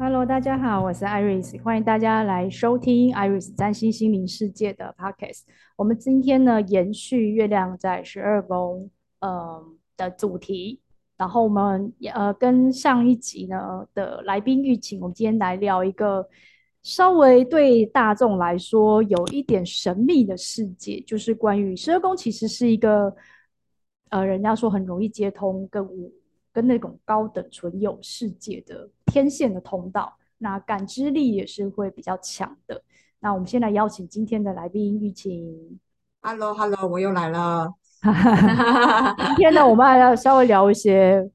Hello，大家好，我是 Iris，欢迎大家来收听 Iris 占星心灵世界的 Podcast。我们今天呢，延续月亮在十二宫，呃的主题，然后我们呃跟上一集呢的来宾预请，我们今天来聊一个稍微对大众来说有一点神秘的世界，就是关于十二宫其实是一个呃人家说很容易接通跟五。跟那种高等纯有世界的天线的通道，那感知力也是会比较强的。那我们先来邀请今天的来宾，预请。Hello，Hello，我又来了。今天呢，我们还要稍微聊一些，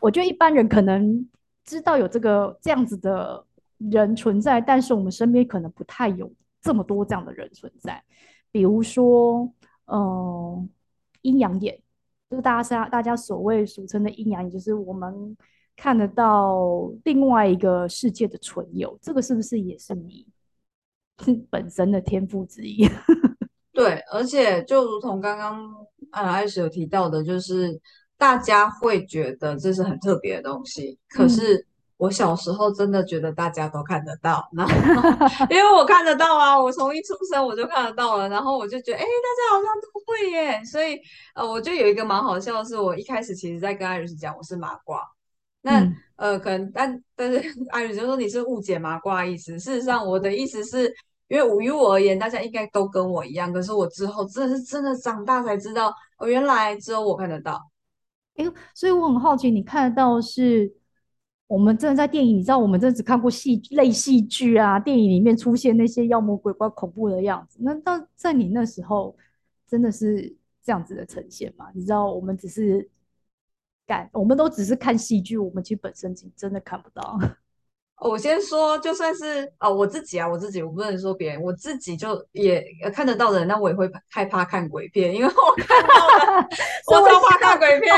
我觉得一般人可能知道有这个这样子的人存在，但是我们身边可能不太有这么多这样的人存在。比如说，嗯、呃，阴阳眼。就是大家大家所谓俗称的阴阳眼，就是我们看得到另外一个世界的存有，这个是不是也是你本身的天赋之一？对，而且就如同刚刚呃艾雪有提到的，就是大家会觉得这是很特别的东西，可是。嗯我小时候真的觉得大家都看得到，然后 因为我看得到啊，我从一出生我就看得到了，然后我就觉得，哎，大家好像都会耶，所以呃，我就有一个蛮好笑的是，我一开始其实在跟艾瑞斯讲我是麻瓜，那、嗯、呃，可能但但是艾瑞斯就说你是误解麻瓜意思，事实上我的意思是因为于我而言，大家应该都跟我一样，可是我之后真的是真的长大才知道，哦，原来只有我看得到，哎，所以我很好奇，你看得到是。我们真的在电影，你知道，我们真的只看过戏类戏剧啊，电影里面出现那些妖魔鬼怪、恐怖的样子。那到在你那时候，真的是这样子的呈现吗？你知道，我们只是感，我们都只是看戏剧，我们其实本身真的看不到。我先说，就算是啊、哦，我自己啊，我自己，我不能说别人，我自己就也看得到的人，那我也会害怕看鬼片，因为我看到了，我超怕看鬼片。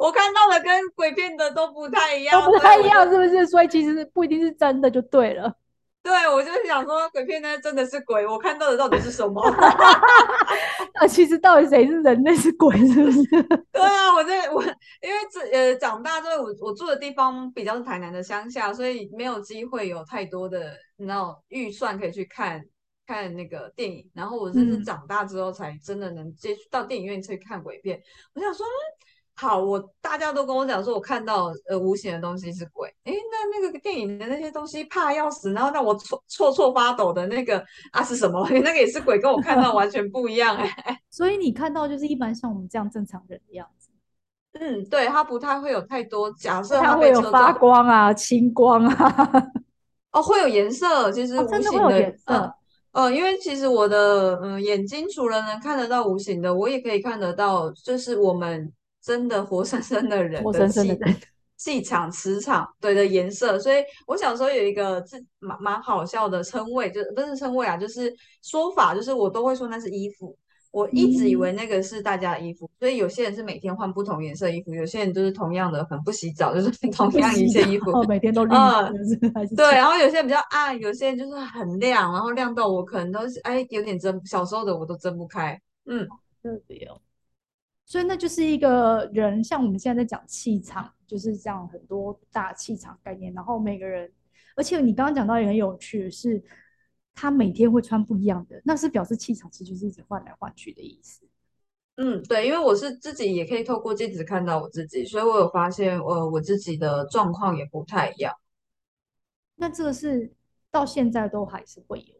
我看到的跟鬼片的都不太一样，都不太一样，是不是？所以其实不一定是真的，就对了。对，我就是想说，鬼片呢真的是鬼，我看到的到底是什么？那其实到底谁是人，类是鬼，是不是？对啊，我在我因为这呃长大之后，我我住的地方比较是台南的乡下，所以没有机会有太多的那种预算可以去看看那个电影。然后我真是长大之后才真的能接触到电影院去看鬼片。嗯、我想说。好，我大家都跟我讲说，我看到呃无形的东西是鬼。诶，那那个电影的那些东西怕要死，然后让我错错错发抖的那个啊是什么？那个也是鬼，跟我看到完全不一样诶。所以你看到就是一般像我们这样正常人的样子。嗯，对，它不太会有太多假设，它会有发光啊、青光啊。哦，会有颜色，其实无形的，颜色。呃，呃，因为其实我的嗯、呃、眼睛除了能看得到无形的，我也可以看得到，就是我们。真的活生生的人的气 气场、磁场对的颜色，所以我小时候有一个自蛮蛮好笑的称谓，就不是称谓啊，就是说法，就是我都会说那是衣服。我一直以为那个是大家的衣服，嗯、所以有些人是每天换不同颜色衣服，有些人就是同样的，很不洗澡，就是 同样一件衣服，哦，每天都绿色。对，然后有些人比较暗，有些人就是很亮，然后亮到我可能都是哎有点睁，小时候的我都睁不开。嗯，特别哦。所以那就是一个人，像我们现在在讲气场，就是这样很多大气场概念。然后每个人，而且你刚刚讲到也很有趣的是，他每天会穿不一样的，那是表示气场其实就是一直换来换去的意思。嗯，对，因为我是自己也可以透过镜子看到我自己，所以我有发现，呃，我自己的状况也不太一样。那这个是到现在都还是会有。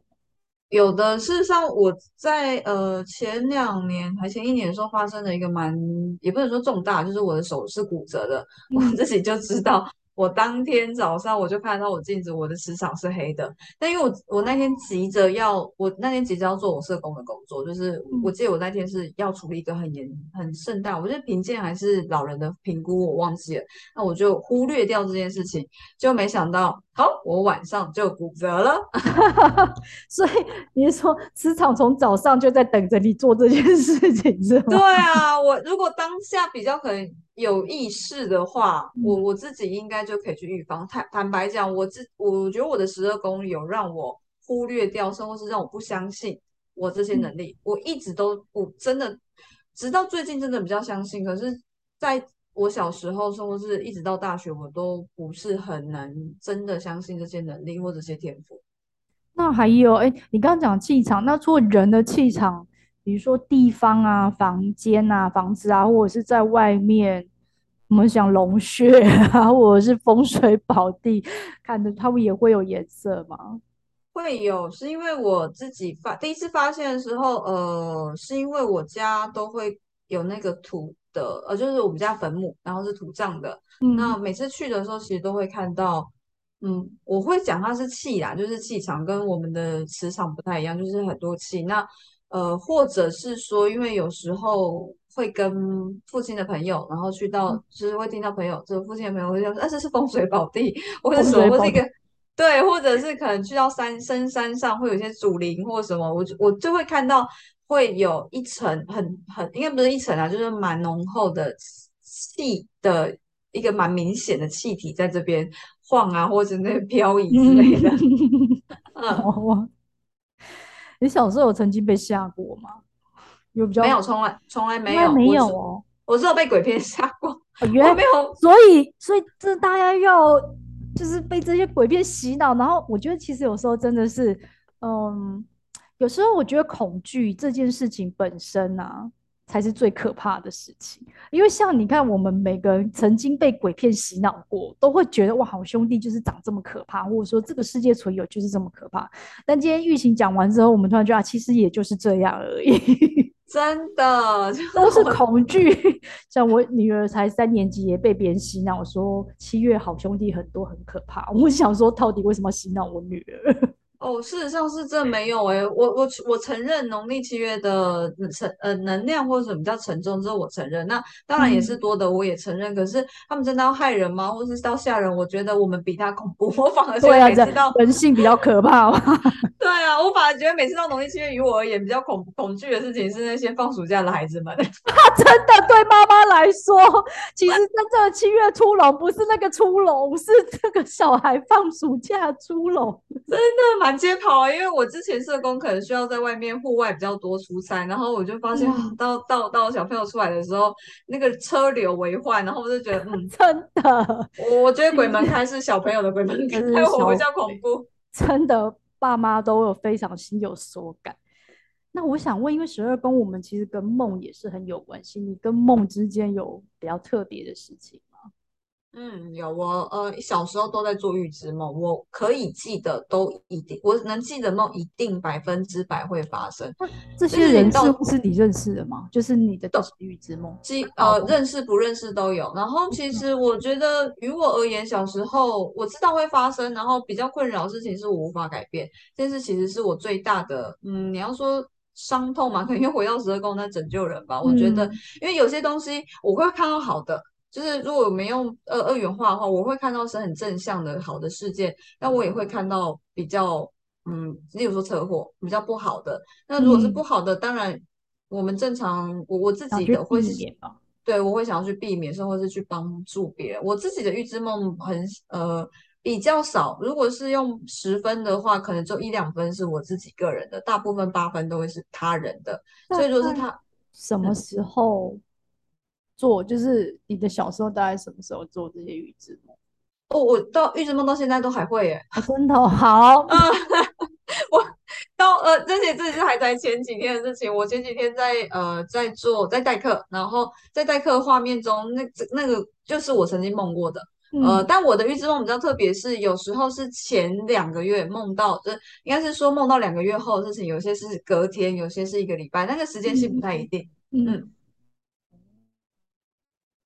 有的，事实上我在呃前两年还前一年的时候发生了一个蛮，也不能说重大，就是我的手是骨折的，嗯、我自己就知道。我当天早上我就看到我镜子，我的磁场是黑的。但因为我我那天急着要，我那天急着要做我社工的工作，就是我记得我那天是要处理一个很严很盛大，我觉得评鉴还是老人的评估，我忘记了。那我就忽略掉这件事情，就没想到，好，我晚上就骨折了。所以你说磁场从早上就在等着你做这件事情，是吗？对啊，我如果当下比较可能。有意识的话，我我自己应该就可以去预防。坦坦白讲，我自我觉得我的十二宫有让我忽略掉，甚至是让我不相信我这些能力。嗯、我一直都不真的，直到最近真的比较相信。可是，在我小时候，甚至是一直到大学，我都不是很能真的相信这些能力或者这些天赋。那还有，哎，你刚刚讲气场，那除了人的气场，比如说地方啊、房间啊、房子啊，或者是在外面，我们想龙穴啊，或者是风水宝地，看着他们也会有颜色吗？会有，是因为我自己发第一次发现的时候，呃，是因为我家都会有那个土的，呃，就是我们家坟墓，然后是土葬的。嗯，那每次去的时候，其实都会看到，嗯，我会讲它是气啦，就是气场跟我们的磁场不太一样，就是很多气。那呃，或者是说，因为有时候会跟父亲的朋友，然后去到，嗯、就是会听到朋友，就是父亲的朋友会说，啊，这是风水宝地，或者说，或是一个。对，或者是可能去到山深山上，会有一些祖灵或什么，我就我就会看到会有一层很很应该不是一层啊，就是蛮浓厚的气的一个蛮明显的气体在这边晃啊，或者那个漂移之类的。嗯，你小时候有曾经被吓过吗？有比较没有，从来从来没有，没有哦，我只有被鬼片吓过，哦、原来没有，所以所以这大家要。就是被这些鬼片洗脑，然后我觉得其实有时候真的是，嗯，有时候我觉得恐惧这件事情本身啊，才是最可怕的事情。因为像你看，我们每个人曾经被鬼片洗脑过，都会觉得哇，好兄弟就是长这么可怕，或者说这个世界存有就是这么可怕。但今天玉琴讲完之后，我们突然觉得啊，其实也就是这样而已。真的 都是恐惧，像我女儿才三年级，也被别人洗脑说七月好兄弟很多，很可怕。我想说，到底为什么洗脑我女儿？哦，事实上是这没有哎、欸，我我我承认农历七月的沉呃能量或者什么叫沉重，这我承认。那当然也是多的，我也承认。嗯、可是他们真的要害人吗？或是到吓人？我觉得我们比他恐怖。我反而觉得每次到、啊、人性比较可怕 对啊，我反而觉得每次到农历七月，于我而言比较恐恐惧的事情是那些放暑假的孩子们。真的对妈妈来说，其实真正的七月出笼不是那个出笼，是这个小孩放暑假出笼，真的蛮。街跑啊，因为我之前社工可能需要在外面户外比较多出差，然后我就发现到到到小朋友出来的时候，那个车流为患，然后我就觉得嗯，真的，我觉得鬼门开是小朋友的鬼门开，我比较恐怖。真的，爸妈都有非常心有所感。那我想问，因为十二宫我们其实跟梦也是很有关系，你跟梦之间有比较特别的事情？嗯，有我呃小时候都在做预知梦，我可以记得都一定，我能记得梦一定百分之百会发生。这些人是不是你认识的吗？就是你的都是预知梦，记呃认识不认识都有。然后其实我觉得于我而言，小时候我知道会发生，然后比较困扰的事情是我无法改变，这件事其实是我最大的嗯，你要说伤痛嘛，可能又回到十二宫在拯救人吧。我觉得，因为有些东西我会看到好的。就是如果我没用二二元化的话，我会看到是很正向的好的事件，但我也会看到比较嗯，例如说车祸比较不好的。那如果是不好的，嗯、当然我们正常我我自己的会是对，我会想要去避免，甚或是去帮助别人。我自己的预知梦很呃比较少，如果是用十分的话，可能就一两分是我自己个人的，大部分八分都会是他人的。所以如果是他什么时候？嗯做就是你的小时候大概什么时候做这些预知梦？哦，我到预知梦到现在都还会耶，啊、真的好。嗯，我到呃，这些这些还在前几天的事情。我前几天在呃在做在代课，然后在代课画面中，那那个就是我曾经梦过的。嗯、呃，但我的预知梦比较特别，是有时候是前两个月梦到，就应该是说梦到两个月后的事情，有些是隔天，有些是一个礼拜，那个时间性不太一定。嗯。嗯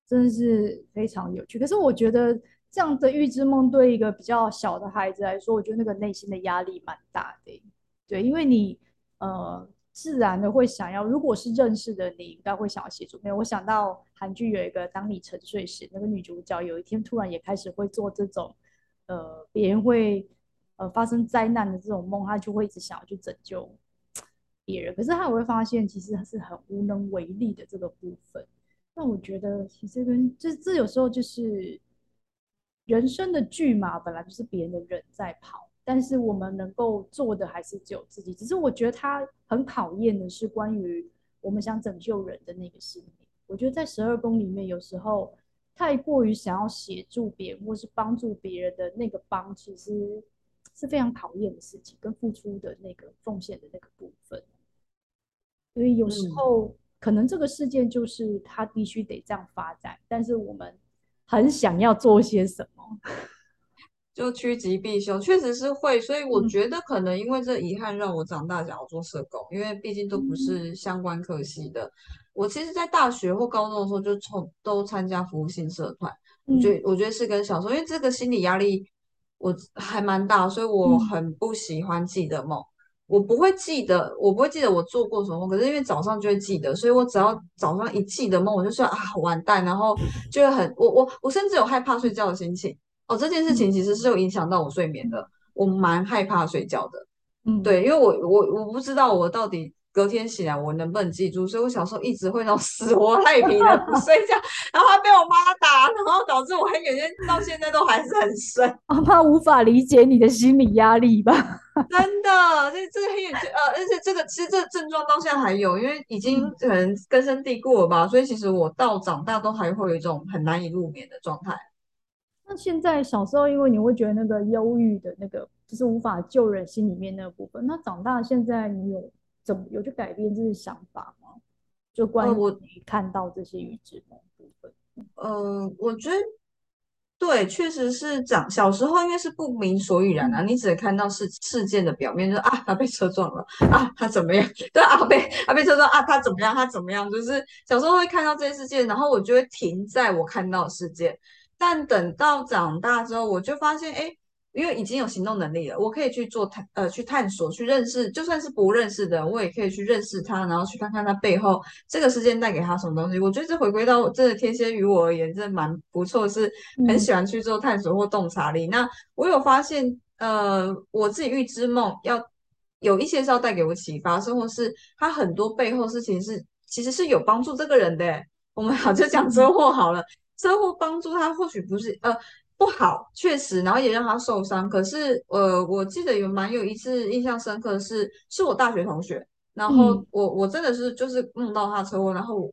真的是非常有趣，可是我觉得这样的预知梦对一个比较小的孩子来说，我觉得那个内心的压力蛮大的。对，因为你呃自然的会想要，如果是认识的，你应该会想要协助。没有，我想到韩剧有一个《当你沉睡时》，那个女主角有一天突然也开始会做这种呃别人会呃发生灾难的这种梦，她就会一直想要去拯救别人，可是她也会发现其实是很无能为力的这个部分。那我觉得，其实跟这这有时候就是人生的剧嘛，本来就是别人的人在跑，但是我们能够做的还是只有自己。只是我觉得他很考验的是关于我们想拯救人的那个心理。我觉得在十二宫里面，有时候太过于想要协助别人或是帮助别人的那个帮，其实是非常讨厌的事情，跟付出的那个奉献的那个部分。所以有时候、嗯、可能这个事件就是它必须得这样发展，但是我们很想要做些什么。就趋吉避凶，确实是会，所以我觉得可能因为这遗憾让我长大想要做社工，因为毕竟都不是相关科系的。我其实，在大学或高中的时候就从都参加服务性社团，我觉得我觉得是跟小时候，因为这个心理压力我还蛮大，所以我很不喜欢自己的梦。我不会记得，我不会记得我做过什么梦，可是因为早上就会记得，所以我只要早上一记得梦，我就说啊完蛋，然后就会很我我我甚至有害怕睡觉的心情。哦，这件事情其实是有影响到我睡眠的，嗯、我蛮害怕睡觉的。嗯，对，因为我我我不知道我到底隔天醒来我能不能记住，所以我小时候一直会那种死活赖皮的不 睡觉，然后还被我妈打，然后导致我黑眼圈到现在都还是很深。妈妈无法理解你的心理压力吧？真的，这这个黑眼圈，呃，而且这个其实这个症状到现在还有，因为已经可能根深蒂固了吧，所以其实我到长大都还会有一种很难以入眠的状态。那现在小时候，因为你会觉得那个忧郁的那个就是无法救人心里面那个部分。那长大现在你有怎么有去改变这些想法吗？就关于你看到这些预知梦。嗯，我觉得对，确实是长小时候因为是不明所以然啊，你只能看到事事件的表面，就是啊他被车撞了啊他怎么样？对啊被他被车撞啊他怎么样？他怎么样？就是小时候会看到这些事件，然后我就会停在我看到的事件。但等到长大之后，我就发现，哎，因为已经有行动能力了，我可以去做探，呃，去探索，去认识，就算是不认识的，我也可以去认识他，然后去看看他背后这个事件带给他什么东西。我觉得这回归到这个天蝎于我而言，真的蛮不错，是很喜欢去做探索或洞察力。嗯、那我有发现，呃，我自己预知梦要有一些是要带给我启发，甚或是他很多背后事情是其实是有帮助这个人的。我们 好就讲车祸好了。嗯车祸帮助他或许不是呃不好，确实，然后也让他受伤。可是呃，我记得有蛮有一次印象深刻的是，是我大学同学，然后我、嗯、我真的是就是梦到他车祸，然后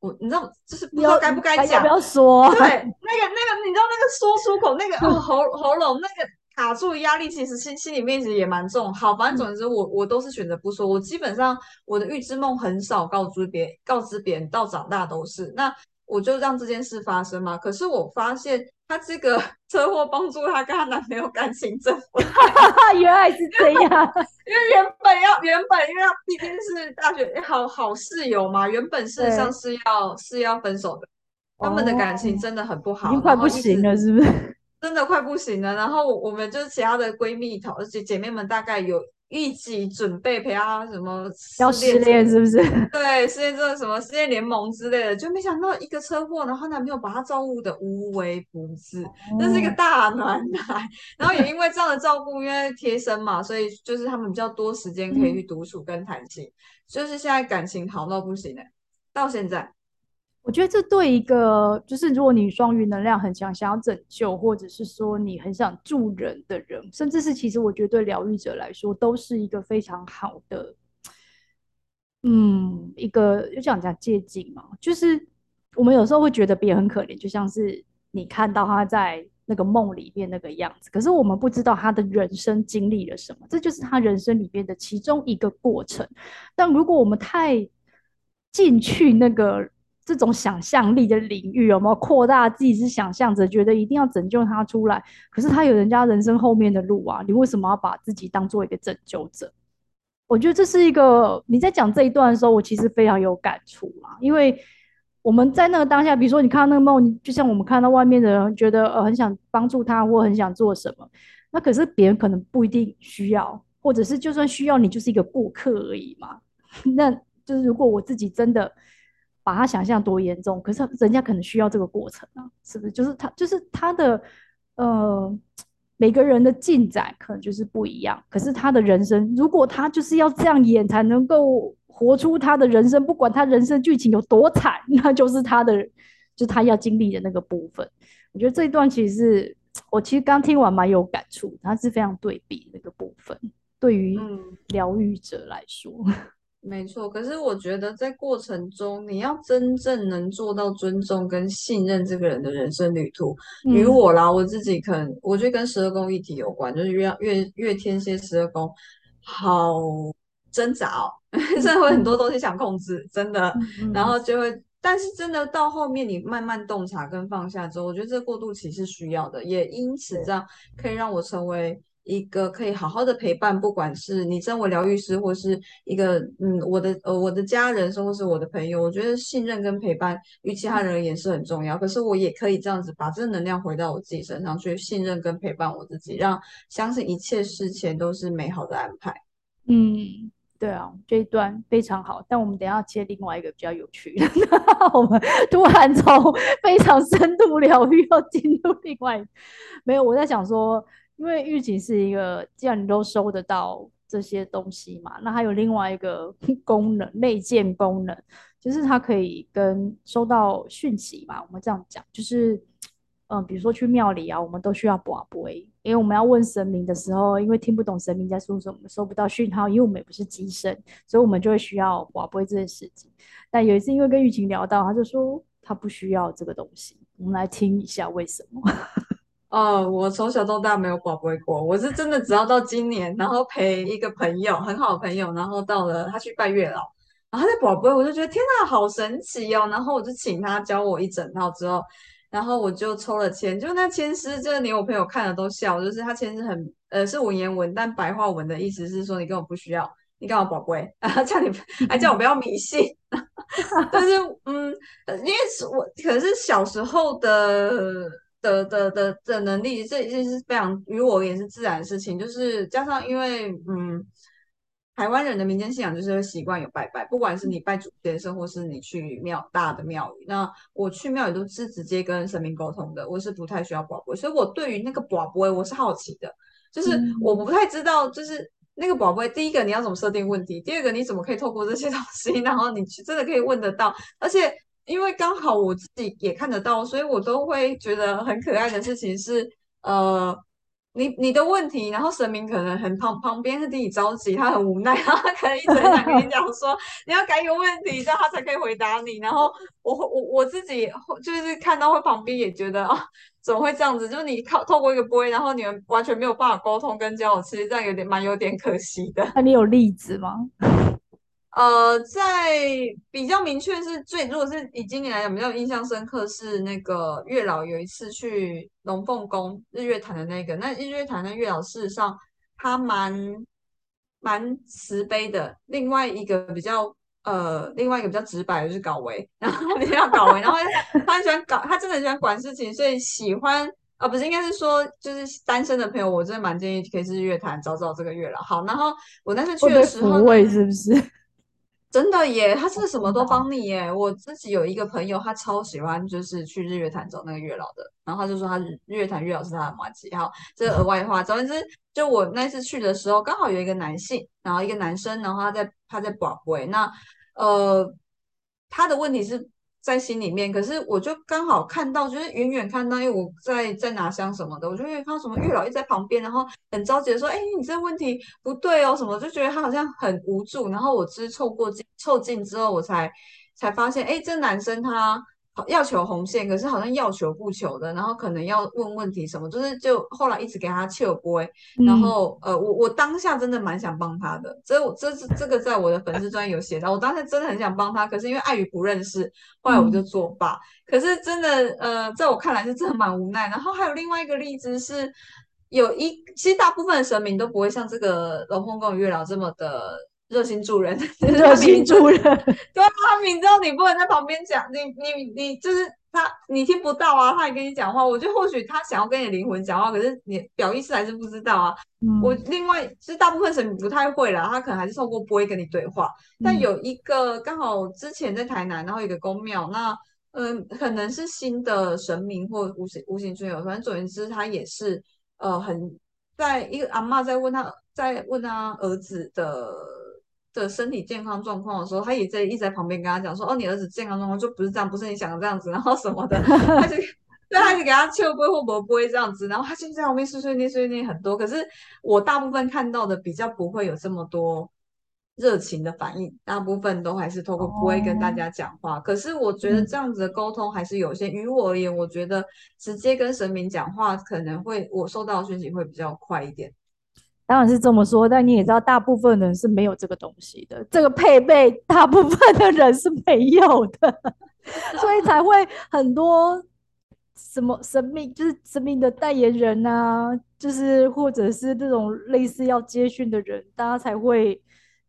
我，你知道就是不知道该不该讲，不要说？对，那个 那个你知道那个说出口那个、哦、喉喉咙那个卡住的压力，其实心心里面其实也蛮重。好，反正总之我我都是选择不说，我基本上我的预知梦很少告知别，告知别人到长大都是那。我就让这件事发生嘛，可是我发现她这个 车祸帮助她跟她男朋友感情正复，原来是这样。因为原本要原本因为他毕竟是大学好好室友嘛，原本事实上是要是要分手的，他们的感情真的很不好，已经快不行了，是不是？真的快不行了。然后我们就是其他的闺蜜讨，而且姐妹们大概有。一起准备陪他什么要失恋是不是？对，失恋这个什么失恋联盟之类的，就没想到一个车祸，然后男朋友把他照顾的无微不至，那、哦、是一个大暖男。然后也因为这样的照顾，因为贴身嘛，所以就是他们比较多时间可以去独处跟谈心，嗯、就是现在感情好到不行哎、欸，到现在。我觉得这对一个就是如果你双鱼能量很强，想要拯救，或者是说你很想助人的人，甚至是其实我觉得对疗愈者来说，都是一个非常好的，嗯，一个就讲讲借景嘛。就是我们有时候会觉得别人很可怜，就像是你看到他在那个梦里面那个样子，可是我们不知道他的人生经历了什么，这就是他人生里面的其中一个过程。但如果我们太进去那个。这种想象力的领域有没有扩大自己？是想象着觉得一定要拯救他出来，可是他有人家人生后面的路啊！你为什么要把自己当做一个拯救者？我觉得这是一个你在讲这一段的时候，我其实非常有感触啊。因为我们在那个当下，比如说你看到那个梦，就像我们看到外面的人觉得呃很想帮助他或很想做什么，那可是别人可能不一定需要，或者是就算需要你就是一个过客而已嘛。那就是如果我自己真的。把他想象多严重，可是人家可能需要这个过程啊，是不是？就是他，就是他的，呃，每个人的进展可能就是不一样。可是他的人生，如果他就是要这样演才能够活出他的人生，不管他人生剧情有多惨，那就是他的，就是他要经历的那个部分。我觉得这一段其实是我其实刚听完蛮有感触，它是非常对比那个部分，对于疗愈者来说。没错，可是我觉得在过程中，你要真正能做到尊重跟信任这个人的人生旅途，与、嗯、我啦，我自己可能我觉得跟十二宫议题有关，就是月月月天蝎十二宫好挣扎哦，真的会很多东西想控制，真的，嗯、然后就会。但是真的到后面，你慢慢洞察跟放下之后，我觉得这个过渡期是需要的，也因此这样可以让我成为一个可以好好的陪伴，不管是你身为疗愈师，或是一个嗯我的呃我的家人，或是我的朋友，我觉得信任跟陪伴与其他人也是很重要。可是我也可以这样子把正能量回到我自己身上去，信任跟陪伴我自己，让相信一切事情都是美好的安排。嗯。对啊，这一段非常好，但我们等一下切另外一个比较有趣的。我们突然从 非常深度疗愈又进入另外，没有，我在想说，因为玉琴是一个，既然你都收得到这些东西嘛，那还有另外一个 功能，内建功能，就是它可以跟收到讯息嘛，我们这样讲，就是。嗯，比如说去庙里啊，我们都需要跋杯，因为我们要问神明的时候，因为听不懂神明在说什么，收不到讯号，因为我们也不是机身，所以我们就会需要跋杯这件事情。但有一次，因为跟玉琴聊到，他就说他不需要这个东西，我们来听一下为什么。哦，我从小到大没有跋杯过，我是真的只要到今年，然后陪一个朋友，很好的朋友，然后到了他去拜月老，然后他在跋杯，我就觉得天哪，好神奇哦，然后我就请他教我一整套之后。然后我就抽了签，就那签师，就是连我朋友看了都笑，就是他签诗很呃是文言文，但白话文的意思是说你根本不需要，你干嘛宝贝啊？叫你还叫我不要迷信，但是嗯，因为我可是小时候的的的的的能力，这已经是非常于我也是自然的事情，就是加上因为嗯。台湾人的民间信仰就是会习惯有拜拜，不管是你拜祖先生，或是你去庙大的庙宇。那我去庙宇都是直接跟神明沟通的，我是不太需要跋杯，所以我对于那个跋杯我是好奇的，就是我不太知道，就是那个宝贝，第一个你要怎么设定问题，第二个你怎么可以透过这些东西，然后你去真的可以问得到，而且因为刚好我自己也看得到，所以我都会觉得很可爱的事情是，呃。你你的问题，然后神明可能很旁旁边是替你着急，他很无奈，然 后他可能一直很想跟你讲说，你要改一个问题，这样他才可以回答你。然后我我我自己就是看到会旁边也觉得啊，怎么会这样子？就是你靠透过一个杯，然后你们完全没有办法沟通跟交流，其实这样有点蛮有点可惜的。那你有例子吗？呃，在比较明确是最，如果是以今年来讲比较印象深刻是那个月老有一次去龙凤宫日月潭的那个，那日月潭的月老事实上他蛮蛮慈悲的。另外一个比较呃，另外一个比较直白的就是搞维，然后比较搞维，然后他很喜欢搞，他真的很喜欢管事情，所以喜欢啊、呃，不是应该是说就是单身的朋友，我真的蛮建议可以去日月潭找找这个月老。好，然后我那次去的时候，会是不是？真的耶，他是什么都帮你耶。我自己有一个朋友，他超喜欢就是去日月潭找那个月老的，然后他就说他日月潭月老是他的马吉。好，这个额外话，总之就我那次去的时候，刚好有一个男性，然后一个男生，然后他在他在跋杯，那呃他的问题是。在心里面，可是我就刚好看到，就是远远看到，因为我在在拿香什么的，我就会看到什么玉老一在旁边，然后很着急的说：“哎，你这个问题不对哦，什么？”就觉得他好像很无助。然后我只是凑过近凑近之后，我才才发现，哎，这男生他。要求红线，可是好像要求不求的，然后可能要问问题什么，就是就后来一直给他求不会，然后呃，我我当下真的蛮想帮他的，这这是这个在我的粉丝专有写到，我当时真的很想帮他，可是因为碍于不认识，后来我就作罢。可是真的呃，在我看来是真的蛮无奈。然后还有另外一个例子是，有一其实大部分的神明都不会像这个龙凤宫月老这么的。热心助人，热心助人，对啊，他明知道你不能在旁边讲，你你你就是他，你听不到啊，他也跟你讲话。我觉得或许他想要跟你灵魂讲话，可是你表意识还是不知道啊。嗯、我另外其实大部分神明不太会啦，他可能还是透过不会跟你对话。但有一个刚好之前在台南，然后有一个宫庙，那嗯，可能是新的神明或无形无形尊友，反正总言之，他也是呃很在一个阿嬷在问他，在问他儿子的。的身体健康状况的时候，他也在一直在旁边跟他讲说：“哦，你儿子健康状况就不是这样，不是你想的这样子，然后什么的。”他就对，他就给他求杯或不杯这样子，然后他就在旁边碎碎念碎碎念很多。可是我大部分看到的比较不会有这么多热情的反应，大部分都还是透过不会跟大家讲话。哦、可是我觉得这样子的沟通还是有限。于、嗯、我而言，我觉得直接跟神明讲话可能会我收到的讯息会比较快一点。当然是这么说，但你也知道，大部分人是没有这个东西的。这个配备，大部分的人是没有的，所以才会很多什么神明，就是神明的代言人啊，就是或者是这种类似要接讯的人，大家才会。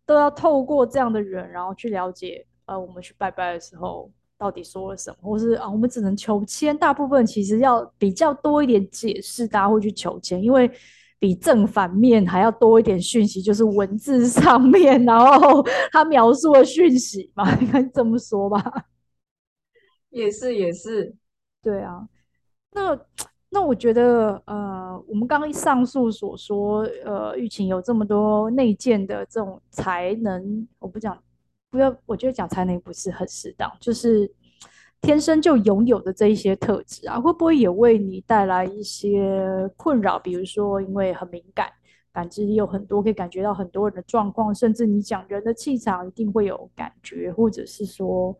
都要透过这样的人，然后去了解，呃，我们去拜拜的时候到底说了什么，或是啊，我们只能求签。大部分其实要比较多一点解释，大家会去求签，因为比正反面还要多一点讯息，就是文字上面，然后 他描述的讯息嘛，应该这么说吧？也是，也是，对啊，那。那我觉得，呃，我们刚刚上述所说，呃，玉琴有这么多内建的这种才能，我不讲，不要，我觉得讲才能不是很适当，就是天生就拥有的这一些特质啊，会不会也为你带来一些困扰？比如说，因为很敏感，感知力有很多，可以感觉到很多人的状况，甚至你讲人的气场一定会有感觉，或者是说，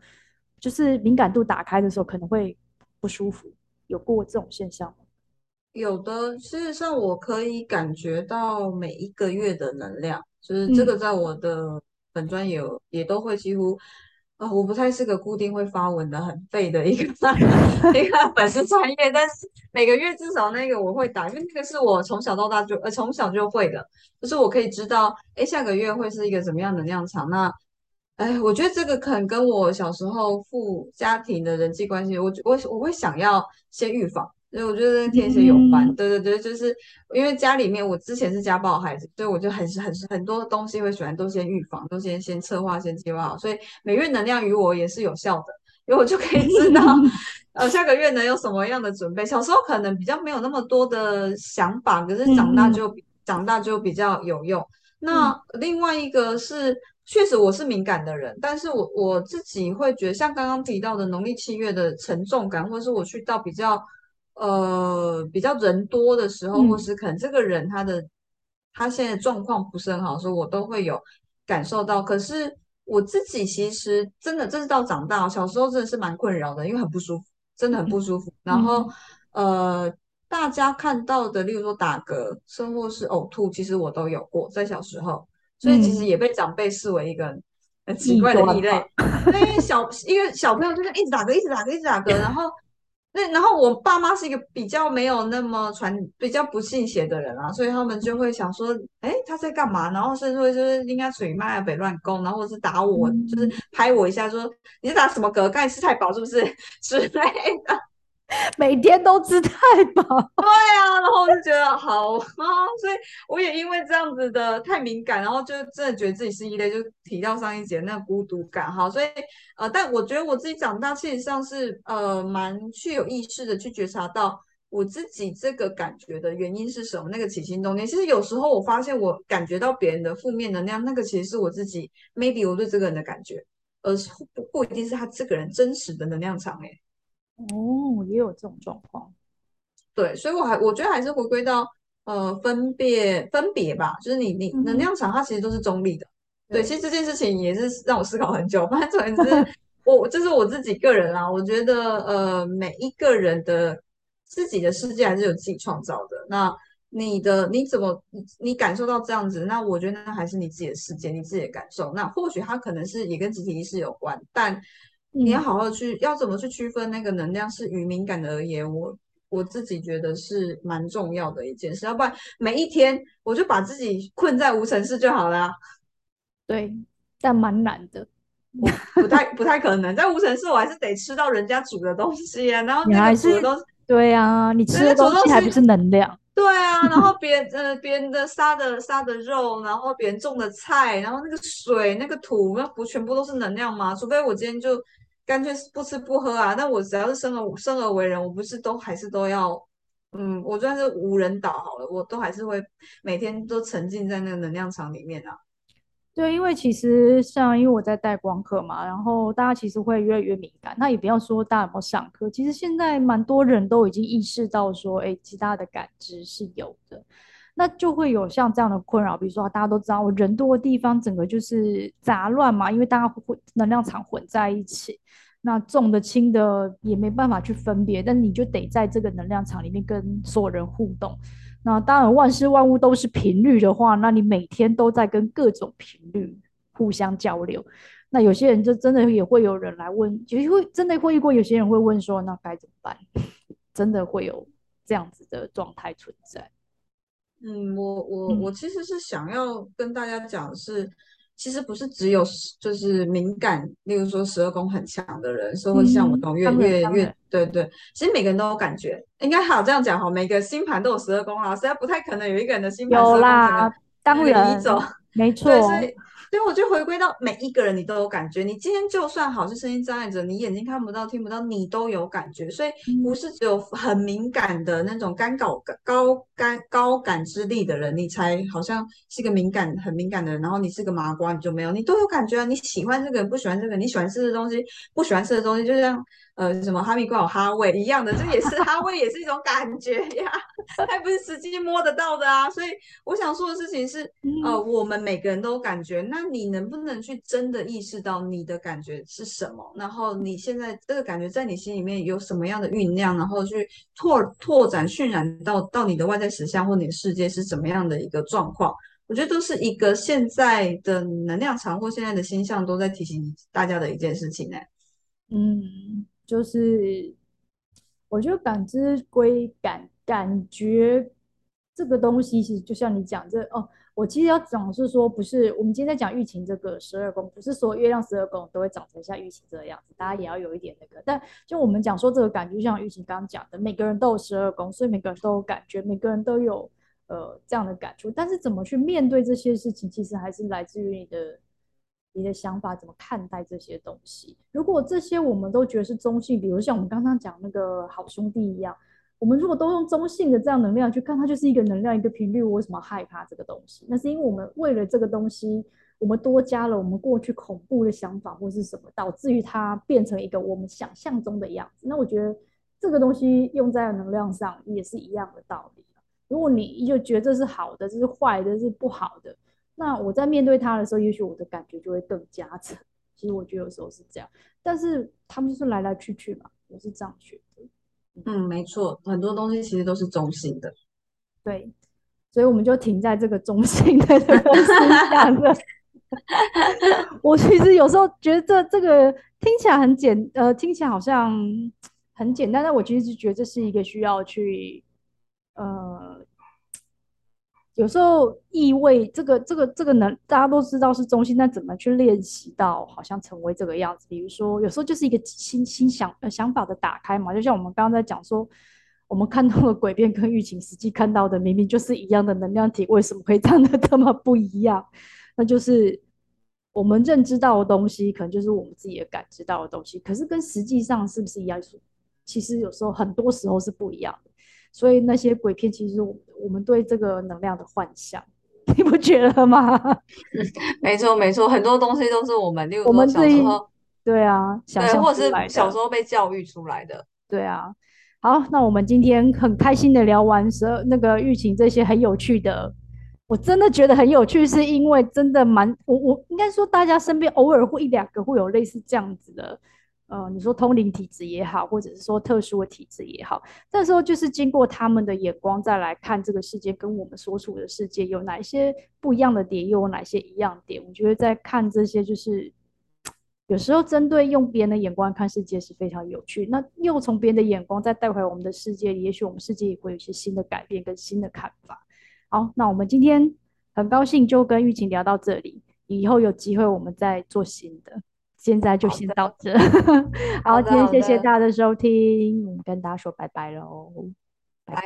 就是敏感度打开的时候可能会不舒服，有过这种现象吗？有的，事实上我可以感觉到每一个月的能量，就是这个在我的本专也有、嗯、也都会几乎，啊、我不太是个固定会发文的很废的一个 一个粉丝专业，但是每个月至少那个我会打，因为那个是我从小到大就呃从小就会的，就是我可以知道，哎，下个月会是一个怎么样的量场。那，哎，我觉得这个可能跟我小时候父家庭的人际关系，我我我会想要先预防。所以我觉得跟天蝎有关，嗯、对对对，就是因为家里面我之前是家暴孩子，所以我就很很很多东西会喜欢都先预防，都先先策划，先计划好。所以每月能量与我也是有效的，因为我就可以知道，呃，下个月能有什么样的准备。小时候可能比较没有那么多的想法，可是长大就、嗯、长大就比较有用。那另外一个是，确实我是敏感的人，但是我我自己会觉得，像刚刚提到的农历七月的沉重感，或是我去到比较。呃，比较人多的时候，或是可能这个人他的、嗯、他现在状况不是很好，所以我都会有感受到。可是我自己其实真的，这是到长大，小时候真的是蛮困扰的，因为很不舒服，真的很不舒服。嗯、然后呃，大家看到的，例如说打嗝，甚或是呕吐，其实我都有过在小时候，所以其实也被长辈视为一个很奇怪的异类。因为小一个小朋友就是一直打嗝，一直打嗝，一直打嗝，然后。那然后我爸妈是一个比较没有那么传，比较不信邪的人啊，所以他们就会想说，哎，他在干嘛？然后甚至会就是应该水脉啊，北乱攻，然后或是打我，就是拍我一下说，说你是打什么嗝？盖吃太饱是不是 之类的？每天都吃太饱，对啊，然后我就觉得好啊，所以我也因为这样子的太敏感，然后就真的觉得自己是异类，就提到上一节那孤独感哈，所以呃，但我觉得我自己长大，其实上是呃蛮具有意识的去觉察到我自己这个感觉的原因是什么，那个起心动念。其实有时候我发现我感觉到别人的负面能量，那个其实是我自己 maybe 我对这个人的感觉，而是不不一定是他这个人真实的能量场诶。哦，也有这种状况，对，所以我还我觉得还是回归到呃分别分别吧，就是你你能量场它其实都是中立的，嗯、对，其实这件事情也是让我思考很久，反正总言之，我这是我自己个人啦，我觉得呃每一个人的自己的世界还是有自己创造的，那你的你怎么你你感受到这样子，那我觉得那还是你自己的世界，你自己的感受，那或许它可能是也跟集体意识有关，但。你要好好去，嗯、要怎么去区分那个能量是与敏感的而言，我我自己觉得是蛮重要的一件事，要不然每一天我就把自己困在无尘室就好了。对，但蛮难的，不太不太可能，在无尘室我还是得吃到人家煮的东西啊，然后那个煮的东西，对啊，你吃的东西还不是能量？对啊，然后 别人呃别人的杀的杀的肉，然后别人种的菜，然后那个水那个土，那不全部都是能量吗？除非我今天就。干脆不吃不喝啊！那我只要是生而生而为人，我不是都还是都要，嗯，我算是无人岛好了，我都还是会每天都沉浸在那个能量场里面啊。对，因为其实像因为我在带光课嘛，然后大家其实会越来越敏感。那也不要说大家有没有上课，其实现在蛮多人都已经意识到说，哎，其他的感知是有的。那就会有像这样的困扰。比如说，大家都知道，我人多的地方，整个就是杂乱嘛，因为大家会能量场混在一起，那重的轻的也没办法去分别，但你就得在这个能量场里面跟所有人互动。那当然，万事万物都是频率的话，那你每天都在跟各种频率互相交流。那有些人就真的也会有人来问，就会真的会遇过有些人会问说，那该怎么办？真的会有这样子的状态存在。嗯，我我我其实是想要跟大家讲的是。其实不是只有就是敏感，例如说十二宫很强的人，说会像我这种越、嗯、越越。对对，其实每个人都有感觉，应该好这样讲哈，每个星盘都有十二宫啊，实在不太可能有一个人的星盘有啦，当然，没错。所以我就回归到每一个人，你都有感觉。你今天就算好是声音障碍者，你眼睛看不到、听不到，你都有感觉。所以不是只有很敏感的那种干搞高干高感知力的人，你才好像是个敏感很敏感的人。然后你是个麻瓜，你就没有，你都有感觉啊。你喜欢这个，不喜欢这个，你喜欢吃的东西，不喜欢吃的东西，就像。呃，什么哈密瓜有哈味一样的，这也是哈味，也是一种感觉呀，还不是实际摸得到的啊。所以我想说的事情是，呃，我们每个人都有感觉，那你能不能去真的意识到你的感觉是什么？然后你现在这个感觉在你心里面有什么样的酝酿？然后去拓拓展、渲染到到你的外在实相或你的世界是怎么样的一个状况？我觉得都是一个现在的能量场或现在的星象都在提醒大家的一件事情呢。嗯。就是，我觉得感知归感，感觉这个东西其实就像你讲这哦，我其实要讲是说，不是我们今天在讲疫情这个十二宫，不是说月亮十二宫都会长成像玉琴这个样子，大家也要有一点那个。但就我们讲说这个感觉，就像玉琴刚刚讲的，每个人都有十二宫，所以每个人都有感觉，每个人都有呃这样的感触。但是怎么去面对这些事情，其实还是来自于你的。你的想法怎么看待这些东西？如果这些我们都觉得是中性，比如像我们刚刚讲那个好兄弟一样，我们如果都用中性的这样能量去看，它就是一个能量，一个频率。我为什么害怕这个东西？那是因为我们为了这个东西，我们多加了我们过去恐怖的想法或是什么，导致于它变成一个我们想象中的样子。那我觉得这个东西用在能量上也是一样的道理。如果你就觉得这是好的，这是坏的，这是不好的。那我在面对他的时候，也许我的感觉就会更加沉。其实我觉得有时候是这样，但是他们就是来来去去嘛，我是这样觉得。嗯，没错，很多东西其实都是中性的。对，所以我们就停在这个中性的这个思想的。我其实有时候觉得这这个听起来很简，呃，听起来好像很简单，但我其实是觉得这是一个需要去，呃。有时候意味这个这个这个能大家都知道是中心，但怎么去练习到好像成为这个样子？比如说有时候就是一个新新想呃想法的打开嘛，就像我们刚刚在讲说，我们看到的鬼片跟疫情实际看到的明明就是一样的能量体，为什么会 长得这么不一样？那就是我们认知到的东西，可能就是我们自己的感知到的东西，可是跟实际上是不是一样？其实有时候很多时候是不一样的。所以那些鬼片，其实我我们对这个能量的幻想，你不觉得吗？没错没错，很多东西都是我们，例如我们小时候，对啊，想象或者是小时候被教育出来的，对啊。好，那我们今天很开心的聊完十二那个疫情这些很有趣的，我真的觉得很有趣，是因为真的蛮我我应该说大家身边偶尔会一两个会有类似这样子的。呃，你说通灵体质也好，或者是说特殊的体质也好，这时候就是经过他们的眼光再来看这个世界，跟我们所处的世界有哪一些不一样的点，又有哪些一样点？我觉得在看这些，就是有时候针对用别人的眼光看世界是非常有趣。那又从别人的眼光再带回我们的世界，也许我们世界也会有一些新的改变跟新的看法。好，那我们今天很高兴就跟玉琴聊到这里，以后有机会我们再做新的。现在就先到这，好，好，今天谢谢大家的收听，我们跟大家说拜拜喽，拜。